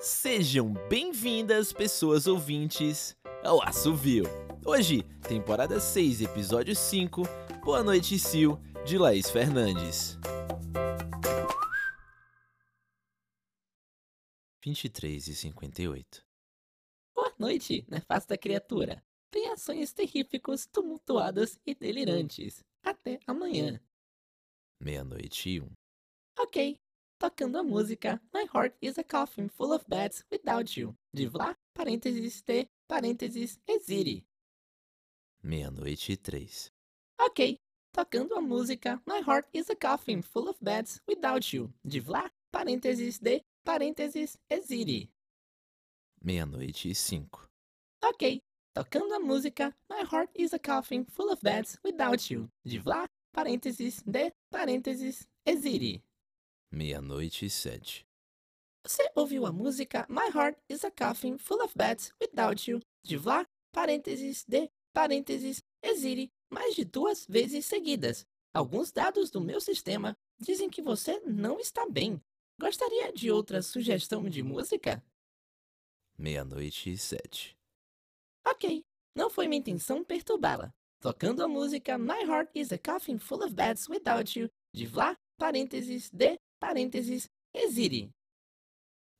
Sejam bem-vindas, pessoas ouvintes, ao Assovio. Hoje, temporada 6, episódio 5, Boa Noite Sil, de Laís Fernandes. 23 e 58 Boa noite, nefasta criatura. Tenha sonhos terríficos, tumultuados e delirantes. Até amanhã. Meia-noite e um. Ok. Tocando a música My Heart is a Coffin Full of Bats Without You, de Vlá, parênteses, T, parênteses, Exiri. Meia-noite e três. Ok. Tocando a música My Heart is a Coffin Full of Bats Without You, de Vlá, parênteses, D, parênteses, Exiri. Meia-noite e cinco. Ok. Tocando a música My Heart is a Coffin Full of Bats Without You, de Vlá, parênteses, D, parênteses, Exiri. Meia-noite e sete. Você ouviu a música My Heart is a Coffin Full of Bats Without You, de Vlá, parênteses, D, parênteses, Exiri, mais de duas vezes seguidas. Alguns dados do meu sistema dizem que você não está bem. Gostaria de outra sugestão de música? Meia-noite e sete. Ok, não foi minha intenção perturbá-la. Tocando a música My Heart is a Coffin Full of Bats Without You, de Vlá, parênteses, D, parênteses, Exiri.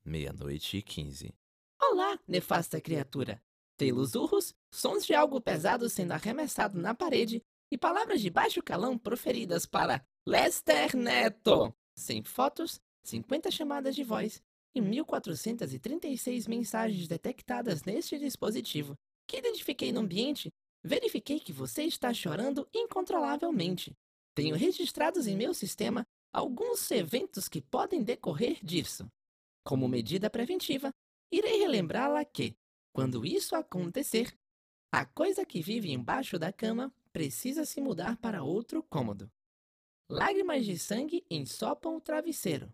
Meia-noite e quinze. Olá, nefasta criatura. Pelos urros, sons de algo pesado sendo arremessado na parede e palavras de baixo calão proferidas para Lester Neto. Sem fotos, 50 chamadas de voz e 1436 mensagens detectadas neste dispositivo que identifiquei no ambiente, verifiquei que você está chorando incontrolavelmente. Tenho registrados em meu sistema alguns eventos que podem decorrer disso. Como medida preventiva, irei relembrá-la que, quando isso acontecer, a coisa que vive embaixo da cama precisa se mudar para outro cômodo. Lágrimas de sangue ensopam o travesseiro.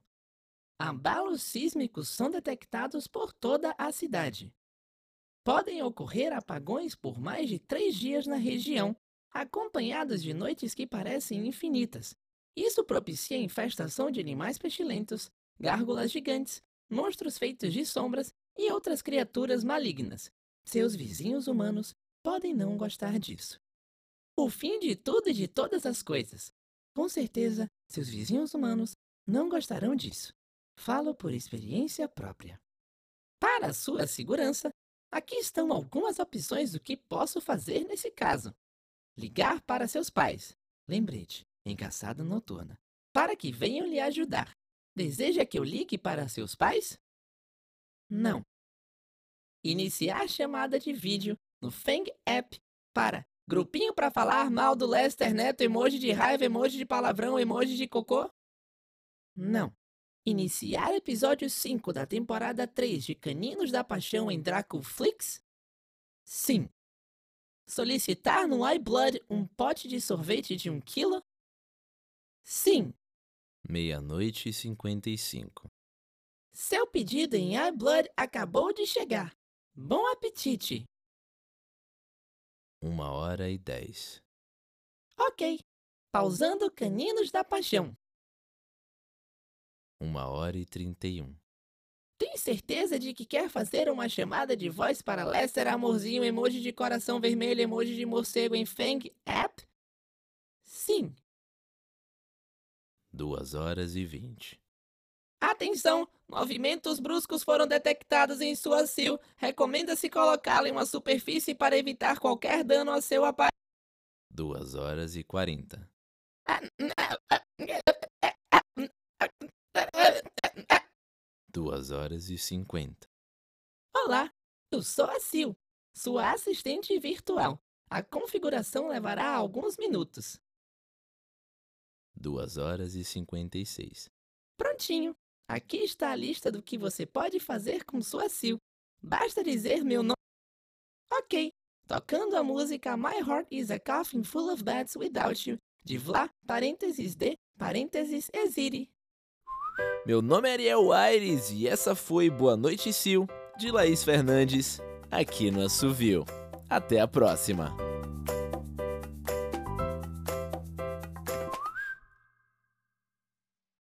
Abalos sísmicos são detectados por toda a cidade. Podem ocorrer apagões por mais de três dias na região, acompanhados de noites que parecem infinitas. Isso propicia a infestação de animais pestilentos, gárgulas gigantes, monstros feitos de sombras e outras criaturas malignas. Seus vizinhos humanos podem não gostar disso. O fim de tudo e de todas as coisas. Com certeza, seus vizinhos humanos não gostarão disso. Falo por experiência própria. Para sua segurança, aqui estão algumas opções do que posso fazer nesse caso. Ligar para seus pais. Lembrete, em caçada noturna. Para que venham lhe ajudar. Deseja que eu ligue para seus pais? Não. Iniciar chamada de vídeo no Fang App para grupinho para falar mal do Lester Neto, emoji de raiva, emoji de palavrão, emoji de cocô? Não. Iniciar episódio 5 da temporada 3 de Caninos da Paixão em Dracuflix? Sim. Solicitar no iBlood um pote de sorvete de um quilo? Sim. Meia-noite e cinquenta e cinco. Seu pedido em iBlood acabou de chegar. Bom apetite! Uma hora e dez. Ok. Pausando Caninos da Paixão. Uma hora e trinta e um. Tem certeza de que quer fazer uma chamada de voz para Lester Amorzinho, emoji de coração vermelho, emoji de morcego em Fang App? Sim. 2 horas e 20. Atenção! Movimentos bruscos foram detectados em sua sil. Recomenda-se colocá-la em uma superfície para evitar qualquer dano a seu aparelho. 2 horas e 40. Ah, 2 horas e 50. Olá, eu sou a Sil, sua assistente virtual. A configuração levará alguns minutos. 2 horas e 56. Prontinho. Aqui está a lista do que você pode fazer com sua Sil. Basta dizer meu nome. Ok. Tocando a música My Heart is a Coffin Full of Bats Without You, de Vla, parênteses D, parênteses Exire. Meu nome é Ariel Aires e essa foi Boa Noite Sil, de Laís Fernandes, aqui no Assovio. Até a próxima!